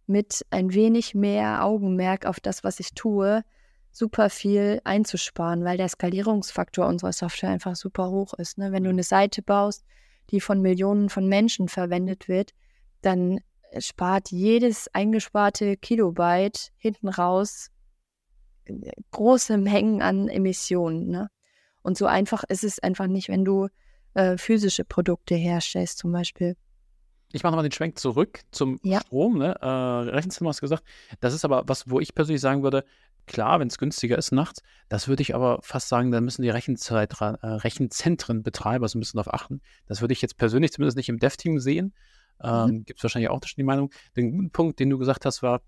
mit ein wenig mehr Augenmerk auf das, was ich tue, super viel einzusparen, weil der Skalierungsfaktor unserer Software einfach super hoch ist. Ne? Wenn du eine Seite baust, die von Millionen von Menschen verwendet wird, dann spart jedes eingesparte Kilobyte hinten raus große Mengen an Emissionen. Ne? Und so einfach ist es einfach nicht, wenn du äh, physische Produkte herstellst, zum Beispiel. Ich mache nochmal den Schwenk zurück zum Ja. Strom. Ne? Äh, Rechenzentrum hast du gesagt. Das ist aber was, wo ich persönlich sagen würde, klar, wenn es günstiger ist nachts, das würde ich aber fast sagen, da müssen die Rechenzeit, äh, Rechenzentrenbetreiber so ein bisschen darauf achten. Das würde ich jetzt persönlich zumindest nicht im Dev-Team sehen. Ähm, Gibt es wahrscheinlich auch schon die Meinung. Den guten Punkt, den du gesagt hast, war,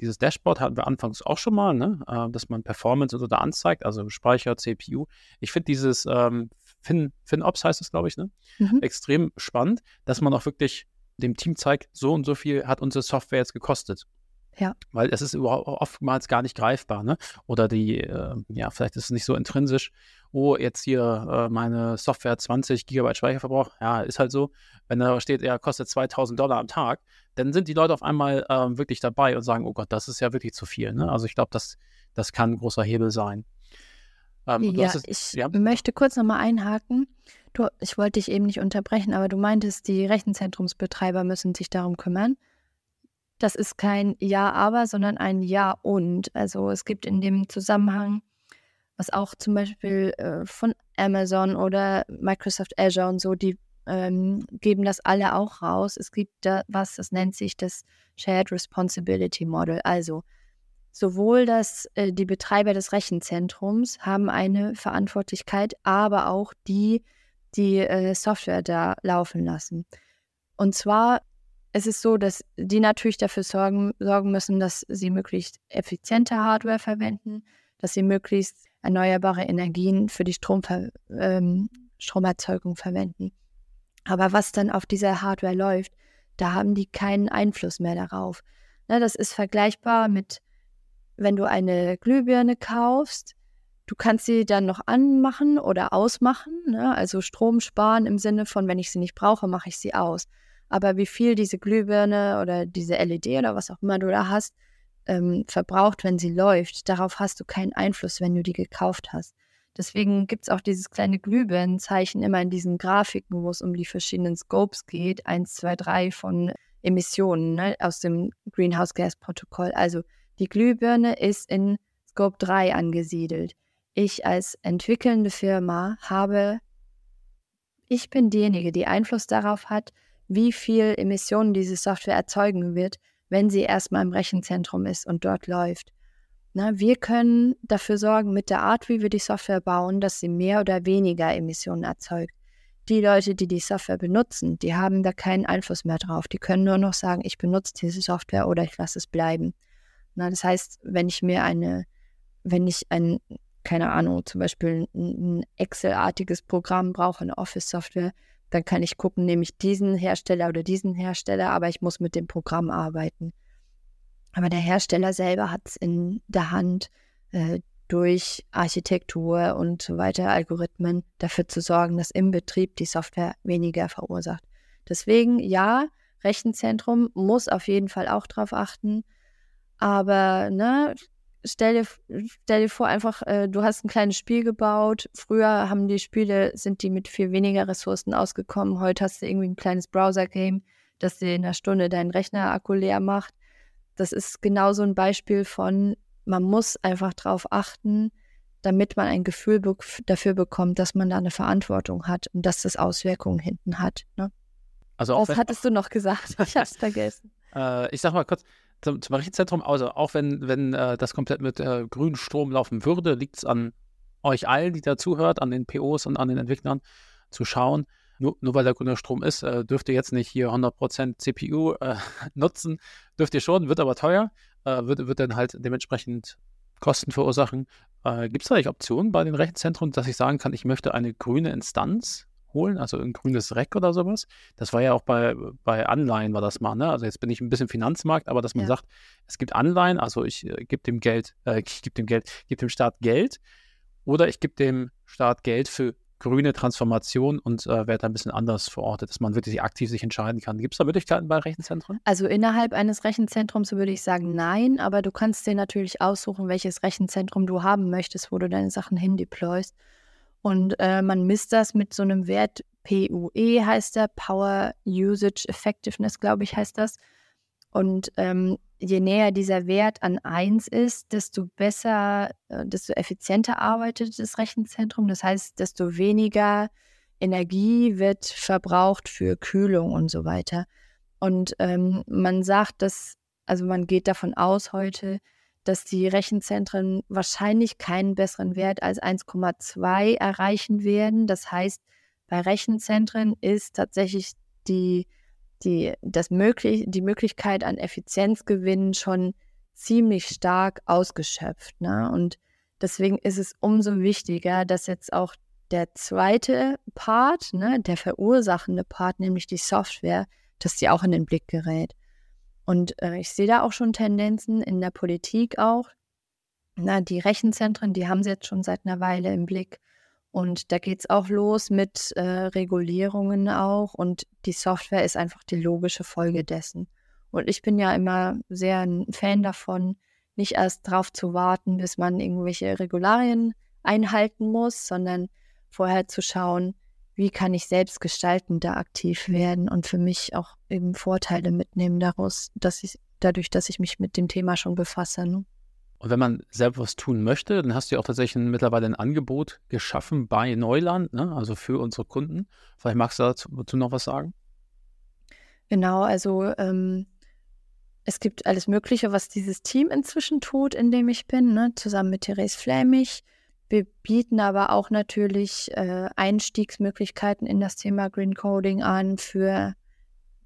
dieses Dashboard hatten wir anfangs auch schon mal, ne? äh, dass man Performance und so da anzeigt, also Speicher, CPU. Ich finde dieses ähm, Fin, FinOps heißt es, glaube ich, ne? Mhm. extrem spannend, dass man auch wirklich dem Team zeigt, so und so viel hat unsere Software jetzt gekostet. Ja. Weil es ist überhaupt oftmals gar nicht greifbar, ne? Oder die, äh, ja, vielleicht ist es nicht so intrinsisch. Oh, jetzt hier äh, meine Software 20 Gigabyte Speicherverbrauch. Ja, ist halt so. Wenn da steht, er kostet 2000 Dollar am Tag, dann sind die Leute auf einmal äh, wirklich dabei und sagen, oh Gott, das ist ja wirklich zu viel. Ne? Also ich glaube, das, das kann ein großer Hebel sein. Ähm, ja, es, ich ja? möchte kurz nochmal einhaken. Du, ich wollte dich eben nicht unterbrechen, aber du meintest, die Rechenzentrumsbetreiber müssen sich darum kümmern. Das ist kein Ja, aber, sondern ein Ja und. Also es gibt in dem Zusammenhang, was auch zum Beispiel äh, von Amazon oder Microsoft Azure und so, die ähm, geben das alle auch raus. Es gibt da was, das nennt sich das Shared Responsibility Model. Also sowohl das, äh, die Betreiber des Rechenzentrums haben eine Verantwortlichkeit, aber auch die, die äh, Software da laufen lassen. Und zwar ist es so, dass die natürlich dafür sorgen, sorgen müssen, dass sie möglichst effiziente Hardware verwenden, dass sie möglichst erneuerbare Energien für die Stromver ähm, Stromerzeugung verwenden. Aber was dann auf dieser Hardware läuft, da haben die keinen Einfluss mehr darauf. Ne, das ist vergleichbar mit, wenn du eine Glühbirne kaufst, du kannst sie dann noch anmachen oder ausmachen, ne? also Strom sparen im Sinne von, wenn ich sie nicht brauche, mache ich sie aus. Aber wie viel diese Glühbirne oder diese LED oder was auch immer du da hast, ähm, verbraucht, wenn sie läuft, darauf hast du keinen Einfluss, wenn du die gekauft hast. Deswegen gibt es auch dieses kleine Glühbirnenzeichen immer in diesen Grafiken, wo es um die verschiedenen Scopes geht. Eins, zwei, drei von Emissionen ne, aus dem Greenhouse Gas Protokoll. Also die Glühbirne ist in Scope 3 angesiedelt. Ich als entwickelnde Firma habe, ich bin diejenige, die Einfluss darauf hat, wie viel Emissionen diese Software erzeugen wird, wenn sie erstmal im Rechenzentrum ist und dort läuft. Na, wir können dafür sorgen, mit der Art, wie wir die Software bauen, dass sie mehr oder weniger Emissionen erzeugt. Die Leute, die die Software benutzen, die haben da keinen Einfluss mehr drauf. Die können nur noch sagen, ich benutze diese Software oder ich lasse es bleiben. Na, das heißt, wenn ich mir eine, wenn ich ein, keine Ahnung, zum Beispiel ein Excel-artiges Programm brauche, eine Office-Software, dann kann ich gucken, nehme ich diesen Hersteller oder diesen Hersteller, aber ich muss mit dem Programm arbeiten. Aber der Hersteller selber hat es in der Hand, äh, durch Architektur und weiter, Algorithmen dafür zu sorgen, dass im Betrieb die Software weniger verursacht. Deswegen, ja, Rechenzentrum muss auf jeden Fall auch darauf achten. Aber ne, stell dir, stell dir vor, einfach, äh, du hast ein kleines Spiel gebaut. Früher haben die Spiele, sind die mit viel weniger Ressourcen ausgekommen. Heute hast du irgendwie ein kleines Browser-Game, das dir in einer Stunde deinen Rechner-Akku leer macht. Das ist genauso ein Beispiel von, man muss einfach darauf achten, damit man ein Gefühl be dafür bekommt, dass man da eine Verantwortung hat und dass das Auswirkungen hinten hat. Ne? Also auch Was hattest du noch gesagt? Ich hab's vergessen. Äh, ich sag mal kurz, zum, zum Rechenzentrum, also auch wenn, wenn äh, das komplett mit äh, grünem Strom laufen würde, liegt es an euch allen, die dazuhört, an den POs und an den Entwicklern, zu schauen, nur, nur weil der grüne Strom ist, äh, dürft ihr jetzt nicht hier 100% CPU äh, nutzen. Dürft ihr schon, wird aber teuer, äh, wird, wird dann halt dementsprechend Kosten verursachen. Äh, Gibt es da eigentlich Optionen bei den Rechenzentren, dass ich sagen kann, ich möchte eine grüne Instanz holen, also ein grünes Rack oder sowas. Das war ja auch bei, bei Anleihen war das mal, ne? Also jetzt bin ich ein bisschen Finanzmarkt, aber dass man ja. sagt, es gibt Anleihen, also ich äh, gebe dem Geld, äh, ich gebe dem Geld, gebe dem Staat Geld oder ich gebe dem Staat Geld für grüne Transformation und äh, werde ein bisschen anders verortet, dass man wirklich aktiv sich entscheiden kann. Gibt es da Möglichkeiten bei Rechenzentren? Also innerhalb eines Rechenzentrums würde ich sagen nein, aber du kannst dir natürlich aussuchen, welches Rechenzentrum du haben möchtest, wo du deine Sachen hin deployst. Und äh, man misst das mit so einem Wert PUE heißt der, Power Usage Effectiveness, glaube ich, heißt das. Und ähm, je näher dieser Wert an 1 ist, desto besser, äh, desto effizienter arbeitet das Rechenzentrum. Das heißt, desto weniger Energie wird verbraucht für Kühlung und so weiter. Und ähm, man sagt, dass, also man geht davon aus heute, dass die Rechenzentren wahrscheinlich keinen besseren Wert als 1,2 erreichen werden. Das heißt, bei Rechenzentren ist tatsächlich die die, das möglich, die Möglichkeit an Effizienzgewinnen schon ziemlich stark ausgeschöpft. Ne? Und deswegen ist es umso wichtiger, dass jetzt auch der zweite Part, ne, der verursachende Part, nämlich die Software, dass die auch in den Blick gerät. Und äh, ich sehe da auch schon Tendenzen in der Politik auch. Na, die Rechenzentren, die haben sie jetzt schon seit einer Weile im Blick. Und da geht es auch los mit äh, Regulierungen auch. Und die Software ist einfach die logische Folge dessen. Und ich bin ja immer sehr ein Fan davon, nicht erst darauf zu warten, bis man irgendwelche Regularien einhalten muss, sondern vorher zu schauen, wie kann ich selbst gestaltender aktiv werden und für mich auch eben Vorteile mitnehmen daraus, dass ich dadurch, dass ich mich mit dem Thema schon befasse. Ne? Und wenn man selber was tun möchte, dann hast du ja auch tatsächlich mittlerweile ein Angebot geschaffen bei Neuland, ne? also für unsere Kunden. Vielleicht magst du dazu, noch was sagen? Genau, also ähm, es gibt alles Mögliche, was dieses Team inzwischen tut, in dem ich bin, ne? zusammen mit Therese Flämich. Wir bieten aber auch natürlich äh, Einstiegsmöglichkeiten in das Thema Green Coding an für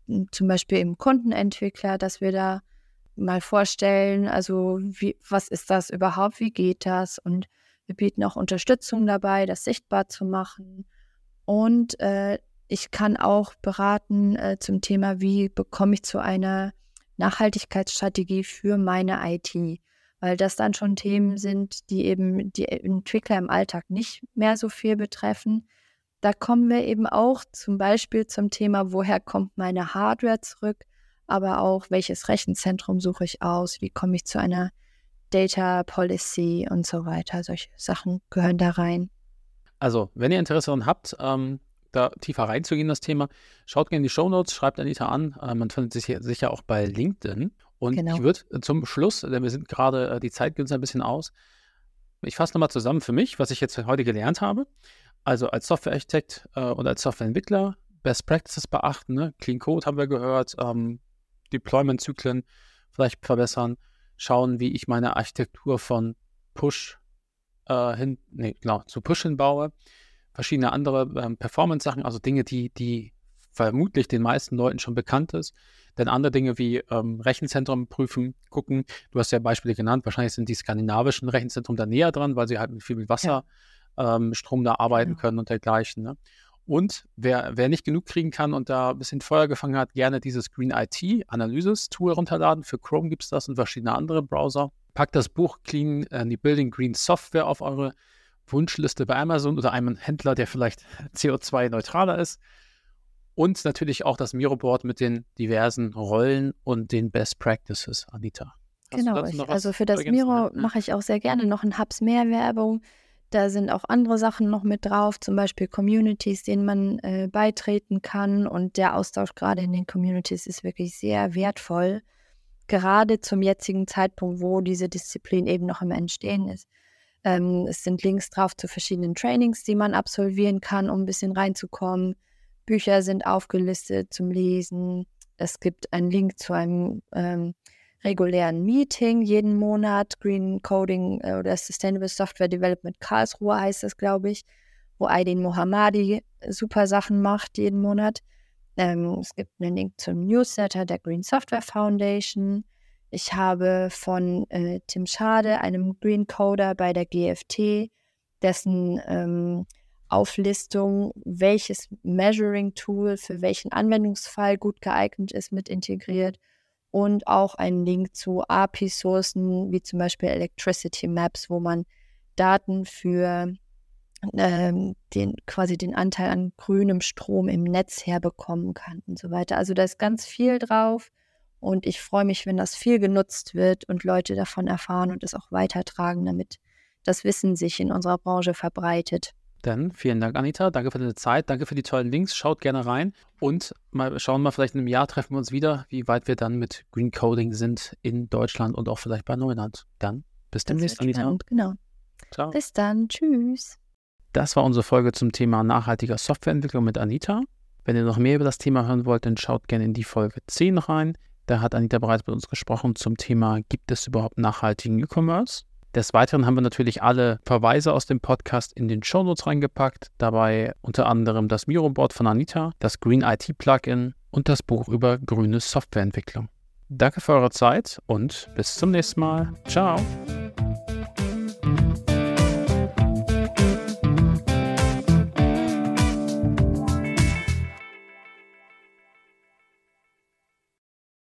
hm, zum Beispiel im Kundenentwickler, dass wir da mal vorstellen, also wie, was ist das überhaupt, wie geht das? Und wir bieten auch Unterstützung dabei, das sichtbar zu machen. Und äh, ich kann auch beraten äh, zum Thema, wie bekomme ich zu einer Nachhaltigkeitsstrategie für meine IT, weil das dann schon Themen sind, die eben die Entwickler im Alltag nicht mehr so viel betreffen. Da kommen wir eben auch zum Beispiel zum Thema, woher kommt meine Hardware zurück? aber auch, welches Rechenzentrum suche ich aus, wie komme ich zu einer Data Policy und so weiter. Solche Sachen gehören da rein. Also, wenn ihr Interesse daran habt, ähm, da tiefer reinzugehen in das Thema, schaut gerne in die Show Notes, schreibt Anita an. Äh, man findet sich sicher auch bei LinkedIn. Und genau. ich würde zum Schluss, denn wir sind gerade, äh, die Zeit geht uns ein bisschen aus, ich fasse nochmal zusammen für mich, was ich jetzt heute gelernt habe. Also als Softwarearchitekt äh, und als Softwareentwickler Best Practices beachten. Ne? Clean Code haben wir gehört, ähm, Deployment-Zyklen vielleicht verbessern, schauen, wie ich meine Architektur von Push äh, hin, nee, genau, zu Push hinbaue, verschiedene andere ähm, Performance-Sachen, also Dinge, die, die vermutlich den meisten Leuten schon bekannt ist. Denn andere Dinge wie ähm, Rechenzentrum prüfen, gucken. Du hast ja Beispiele genannt. Wahrscheinlich sind die skandinavischen Rechenzentren da näher dran, weil sie halt mit viel Wasserstrom ja. ähm, da arbeiten genau. können und dergleichen. Ne? Und wer, wer nicht genug kriegen kann und da ein bisschen Feuer gefangen hat, gerne dieses Green IT Analysis-Tool runterladen. Für Chrome gibt es das und verschiedene andere Browser. Packt das Buch Clean uh, the Building Green Software auf eure Wunschliste bei Amazon oder einem Händler, der vielleicht CO2-neutraler ist. Und natürlich auch das Miro-Board mit den diversen Rollen und den Best Practices, Anita. Genau, also für das Miro mache ich auch sehr gerne noch ein Hubs mehr Werbung. Da sind auch andere Sachen noch mit drauf, zum Beispiel Communities, denen man äh, beitreten kann. Und der Austausch gerade in den Communities ist wirklich sehr wertvoll, gerade zum jetzigen Zeitpunkt, wo diese Disziplin eben noch im Entstehen ist. Ähm, es sind Links drauf zu verschiedenen Trainings, die man absolvieren kann, um ein bisschen reinzukommen. Bücher sind aufgelistet zum Lesen. Es gibt einen Link zu einem ähm, regulären Meeting jeden Monat, Green Coding äh, oder Sustainable Software Development Karlsruhe heißt das, glaube ich, wo Aydin Mohammadi super Sachen macht jeden Monat. Ähm, es gibt einen Link zum Newsletter der Green Software Foundation. Ich habe von äh, Tim Schade, einem Green Coder bei der GFT, dessen ähm, Auflistung, welches Measuring Tool für welchen Anwendungsfall gut geeignet ist, mit integriert und auch einen Link zu API-Sourcen, wie zum Beispiel Electricity Maps, wo man Daten für ähm, den quasi den Anteil an grünem Strom im Netz herbekommen kann und so weiter. Also da ist ganz viel drauf und ich freue mich, wenn das viel genutzt wird und Leute davon erfahren und es auch weitertragen, damit das Wissen sich in unserer Branche verbreitet. Dann vielen Dank, Anita. Danke für deine Zeit. Danke für die tollen Links. Schaut gerne rein und mal schauen mal, vielleicht in einem Jahr treffen wir uns wieder, wie weit wir dann mit Green Coding sind in Deutschland und auch vielleicht bei Neuland. Dann bis demnächst, Anita. Genau. Ciao. Bis dann. Tschüss. Das war unsere Folge zum Thema nachhaltiger Softwareentwicklung mit Anita. Wenn ihr noch mehr über das Thema hören wollt, dann schaut gerne in die Folge 10 rein. Da hat Anita bereits mit uns gesprochen zum Thema, gibt es überhaupt nachhaltigen E-Commerce? Des Weiteren haben wir natürlich alle Verweise aus dem Podcast in den Shownotes reingepackt. Dabei unter anderem das Miro-Board von Anita, das Green IT Plugin und das Buch über grüne Softwareentwicklung. Danke für eure Zeit und bis zum nächsten Mal. Ciao.